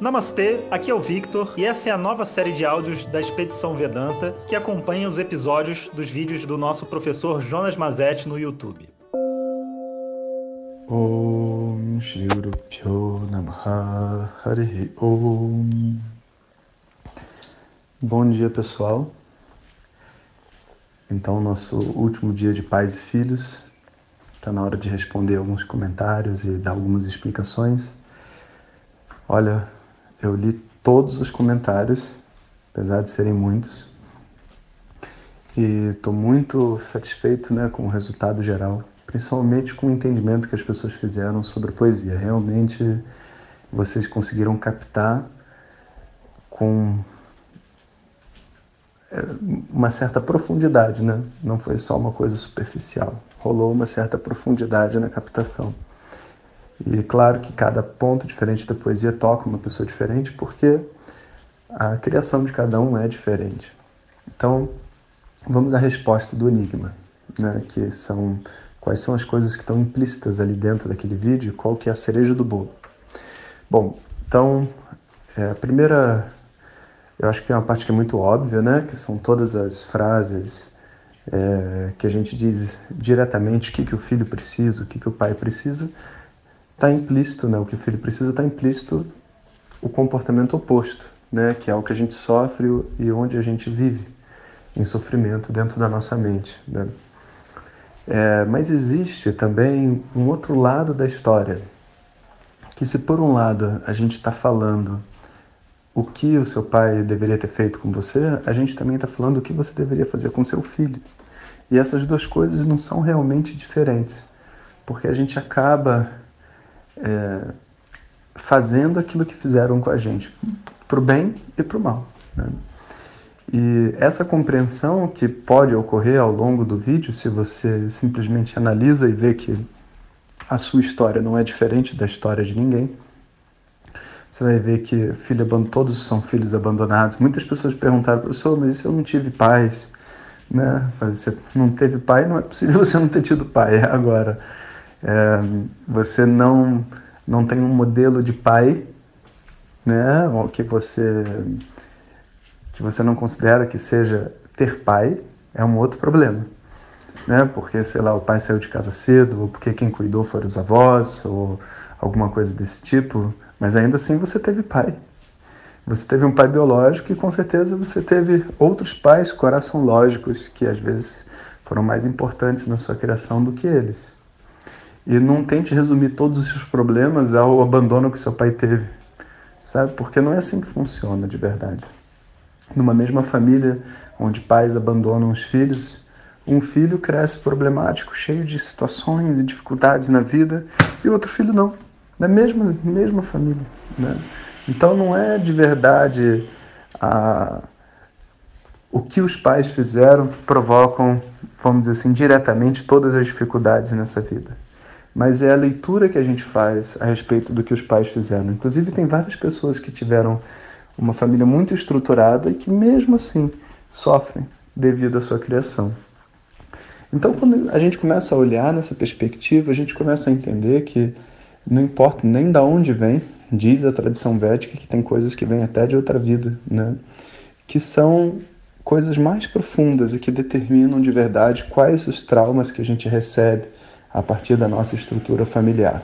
Namastê, aqui é o Victor e essa é a nova série de áudios da Expedição Vedanta que acompanha os episódios dos vídeos do nosso professor Jonas Mazetti no YouTube. Om Shri Om Bom dia pessoal. Então, nosso último dia de pais e filhos. Está na hora de responder alguns comentários e dar algumas explicações. Olha, eu li todos os comentários, apesar de serem muitos, e estou muito satisfeito né, com o resultado geral, principalmente com o entendimento que as pessoas fizeram sobre poesia. Realmente vocês conseguiram captar com é, uma certa profundidade, né? Não foi só uma coisa superficial. Rolou uma certa profundidade na captação. E claro que cada ponto diferente da poesia toca uma pessoa diferente, porque a criação de cada um é diferente. Então, vamos à resposta do enigma, né? que são quais são as coisas que estão implícitas ali dentro daquele vídeo, qual que é a cereja do bolo. Bom, então, é, a primeira, eu acho que tem uma parte que é muito óbvia, né? que são todas as frases é, que a gente diz diretamente o que, que o filho precisa, o que, que o pai precisa, está implícito, né? O que o filho precisa está implícito o comportamento oposto, né? Que é o que a gente sofre e onde a gente vive em sofrimento dentro da nossa mente, né? É, mas existe também um outro lado da história, que se por um lado a gente está falando o que o seu pai deveria ter feito com você, a gente também está falando o que você deveria fazer com seu filho. E essas duas coisas não são realmente diferentes, porque a gente acaba é, fazendo aquilo que fizeram com a gente, para o bem e para o mal. Né? E essa compreensão que pode ocorrer ao longo do vídeo, se você simplesmente analisa e vê que a sua história não é diferente da história de ninguém, você vai ver que filho, todos são filhos abandonados. Muitas pessoas perguntaram, professor, mas e se eu não tive pais? Né? Você não teve pai, não é possível você não ter tido pai. Agora, é, você não, não tem um modelo de pai, né? Ou que você que você não considera que seja ter pai, é um outro problema. Né? Porque, sei lá, o pai saiu de casa cedo, ou porque quem cuidou foram os avós, ou alguma coisa desse tipo, mas ainda assim você teve pai. Você teve um pai biológico e com certeza você teve outros pais coração lógicos que às vezes foram mais importantes na sua criação do que eles. E não tente resumir todos os seus problemas ao abandono que seu pai teve, sabe? Porque não é assim que funciona de verdade. Numa mesma família onde pais abandonam os filhos, um filho cresce problemático, cheio de situações e dificuldades na vida, e outro filho não, na mesma, mesma família. Né? Então não é de verdade a, o que os pais fizeram provocam, vamos dizer assim, diretamente todas as dificuldades nessa vida mas é a leitura que a gente faz a respeito do que os pais fizeram. Inclusive, tem várias pessoas que tiveram uma família muito estruturada e que, mesmo assim, sofrem devido à sua criação. Então, quando a gente começa a olhar nessa perspectiva, a gente começa a entender que não importa nem da onde vem, diz a tradição védica que tem coisas que vêm até de outra vida, né? Que são coisas mais profundas e que determinam de verdade quais os traumas que a gente recebe a partir da nossa estrutura familiar.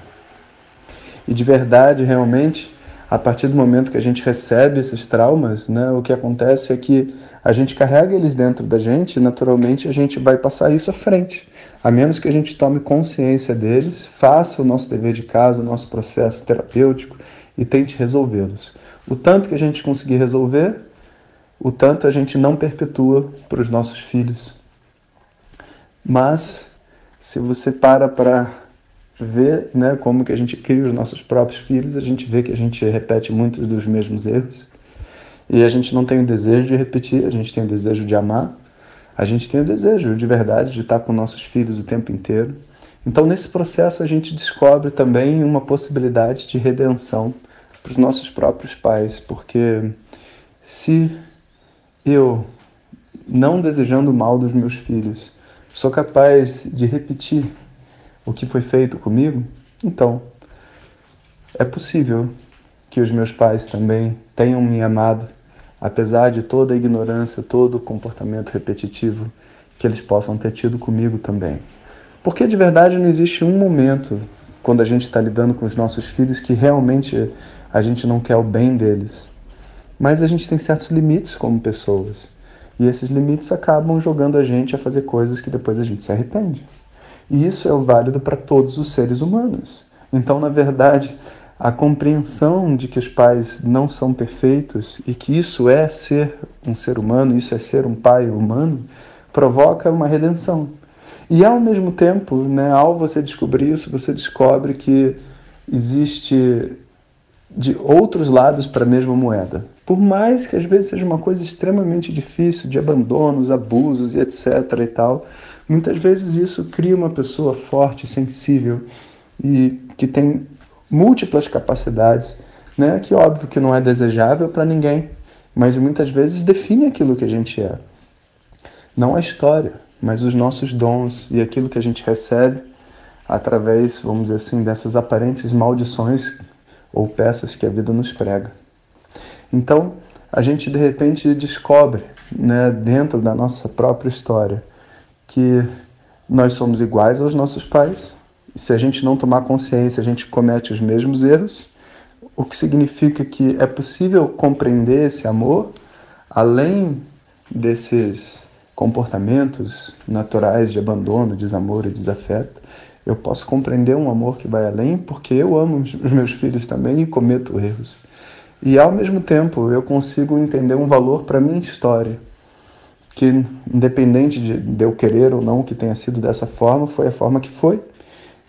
E de verdade, realmente, a partir do momento que a gente recebe esses traumas, né, o que acontece é que a gente carrega eles dentro da gente e naturalmente a gente vai passar isso à frente. A menos que a gente tome consciência deles, faça o nosso dever de casa, o nosso processo terapêutico e tente resolvê-los. O tanto que a gente conseguir resolver, o tanto a gente não perpetua para os nossos filhos. Mas se você para para ver né, como que a gente cria os nossos próprios filhos, a gente vê que a gente repete muitos dos mesmos erros. E a gente não tem o desejo de repetir, a gente tem o desejo de amar, a gente tem o desejo de verdade de estar com nossos filhos o tempo inteiro. Então, nesse processo, a gente descobre também uma possibilidade de redenção para os nossos próprios pais, porque se eu, não desejando o mal dos meus filhos, Sou capaz de repetir o que foi feito comigo? Então, é possível que os meus pais também tenham me amado, apesar de toda a ignorância, todo o comportamento repetitivo que eles possam ter tido comigo também. Porque de verdade não existe um momento quando a gente está lidando com os nossos filhos que realmente a gente não quer o bem deles. Mas a gente tem certos limites como pessoas. E esses limites acabam jogando a gente a fazer coisas que depois a gente se arrepende. E isso é válido para todos os seres humanos. Então, na verdade, a compreensão de que os pais não são perfeitos e que isso é ser um ser humano, isso é ser um pai humano, provoca uma redenção. E ao mesmo tempo, né, ao você descobrir isso, você descobre que existe de outros lados para a mesma moeda. Por mais que às vezes seja uma coisa extremamente difícil, de abandonos, abusos e etc e tal, muitas vezes isso cria uma pessoa forte, sensível e que tem múltiplas capacidades, né? Que óbvio que não é desejável para ninguém, mas muitas vezes define aquilo que a gente é. Não a história, mas os nossos dons e aquilo que a gente recebe através, vamos dizer assim, dessas aparentes maldições ou peças que a vida nos prega. Então, a gente de repente descobre, né, dentro da nossa própria história, que nós somos iguais aos nossos pais. E se a gente não tomar consciência, a gente comete os mesmos erros, o que significa que é possível compreender esse amor além desses comportamentos naturais de abandono, desamor e desafeto. Eu posso compreender um amor que vai além porque eu amo os meus filhos também e cometo erros. E ao mesmo tempo eu consigo entender um valor para minha história, que independente de, de eu querer ou não que tenha sido dessa forma, foi a forma que foi.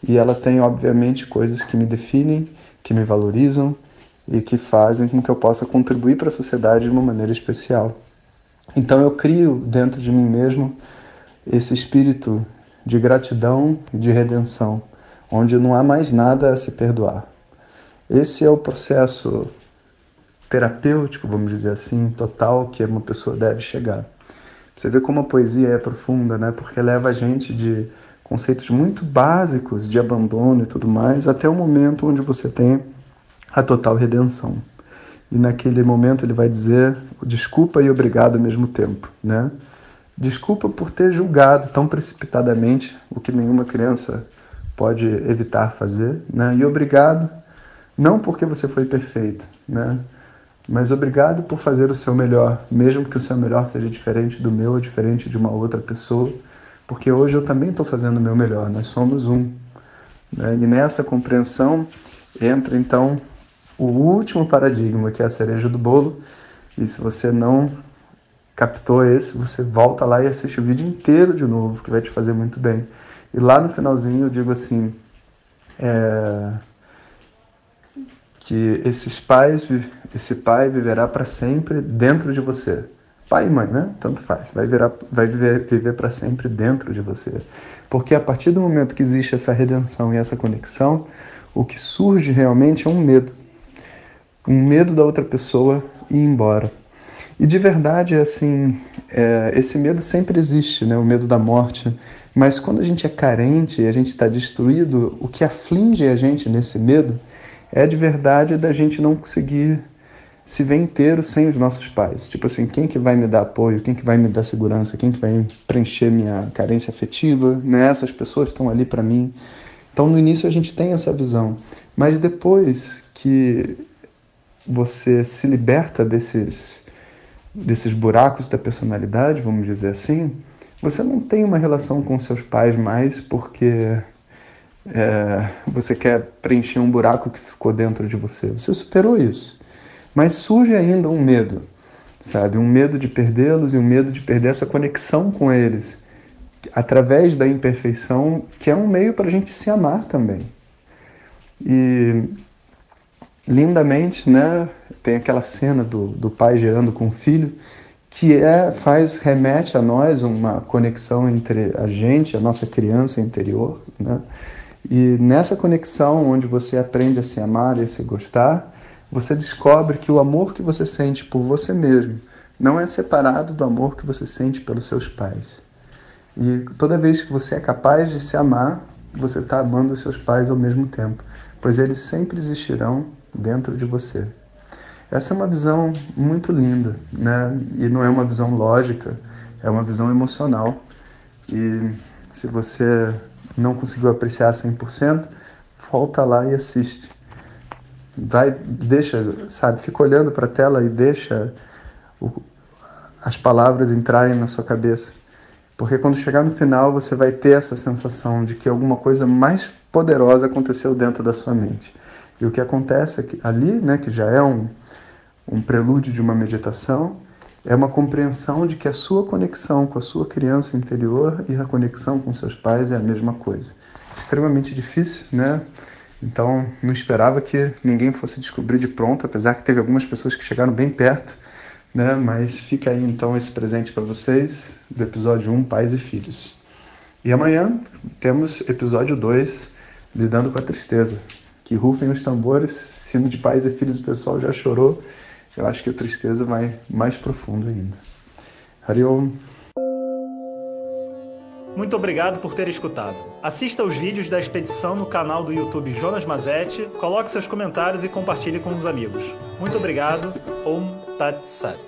E ela tem obviamente coisas que me definem, que me valorizam e que fazem com que eu possa contribuir para a sociedade de uma maneira especial. Então eu crio dentro de mim mesmo esse espírito de gratidão e de redenção, onde não há mais nada a se perdoar. Esse é o processo terapêutico, vamos dizer assim, total que uma pessoa deve chegar. Você vê como a poesia é profunda, né? Porque leva a gente de conceitos muito básicos de abandono e tudo mais, até o momento onde você tem a total redenção e naquele momento ele vai dizer desculpa e obrigado ao mesmo tempo, né? Desculpa por ter julgado tão precipitadamente o que nenhuma criança pode evitar fazer, né? E obrigado não porque você foi perfeito, né? Mas obrigado por fazer o seu melhor, mesmo que o seu melhor seja diferente do meu ou diferente de uma outra pessoa, porque hoje eu também estou fazendo o meu melhor, nós somos um. Né? E nessa compreensão entra então o último paradigma, que é a cereja do bolo. E se você não captou esse, você volta lá e assiste o vídeo inteiro de novo, que vai te fazer muito bem. E lá no finalzinho eu digo assim, é, que esses pais, esse pai viverá para sempre dentro de você. Pai e mãe, né? Tanto faz. Vai, virar, vai viver, viver para sempre dentro de você. Porque a partir do momento que existe essa redenção e essa conexão, o que surge realmente é um medo um medo da outra pessoa ir embora. E de verdade, assim, é, esse medo sempre existe, né? o medo da morte. Mas quando a gente é carente e a gente está destruído, o que aflige a gente nesse medo é de verdade da gente não conseguir se ver inteiro sem os nossos pais. Tipo assim, quem que vai me dar apoio, quem que vai me dar segurança, quem que vai preencher minha carência afetiva, né? Essas pessoas estão ali para mim. Então no início a gente tem essa visão, mas depois que você se liberta desses, desses buracos da personalidade, vamos dizer assim, você não tem uma relação com seus pais mais porque é, você quer preencher um buraco que ficou dentro de você. Você superou isso. Mas surge ainda um medo, sabe? Um medo de perdê-los e um medo de perder essa conexão com eles através da imperfeição, que é um meio para a gente se amar também. E lindamente, né? Tem aquela cena do, do pai gerando com o filho, que é, faz, remete a nós uma conexão entre a gente, a nossa criança interior, né? E nessa conexão, onde você aprende a se amar e a se gostar, você descobre que o amor que você sente por você mesmo não é separado do amor que você sente pelos seus pais. E toda vez que você é capaz de se amar, você está amando os seus pais ao mesmo tempo, pois eles sempre existirão dentro de você. Essa é uma visão muito linda, né? E não é uma visão lógica, é uma visão emocional. E se você não conseguiu apreciar 100%, volta lá e assiste. Vai, deixa, sabe, fica olhando para a tela e deixa o, as palavras entrarem na sua cabeça. Porque quando chegar no final, você vai ter essa sensação de que alguma coisa mais poderosa aconteceu dentro da sua mente. E o que acontece é que ali, né, que já é um, um prelúdio de uma meditação, é uma compreensão de que a sua conexão com a sua criança interior e a conexão com seus pais é a mesma coisa. Extremamente difícil, né? Então, não esperava que ninguém fosse descobrir de pronto, apesar que teve algumas pessoas que chegaram bem perto, né? Mas fica aí então esse presente para vocês do episódio 1, Pais e Filhos. E amanhã temos episódio 2, Lidando com a Tristeza. Que rufem os tambores, sino de pais e filhos, o pessoal já chorou. Eu acho que a tristeza vai mais profundo ainda. Hariom. Muito obrigado por ter escutado. Assista os vídeos da expedição no canal do YouTube Jonas Mazetti, coloque seus comentários e compartilhe com os amigos. Muito obrigado. Om Tat Sat.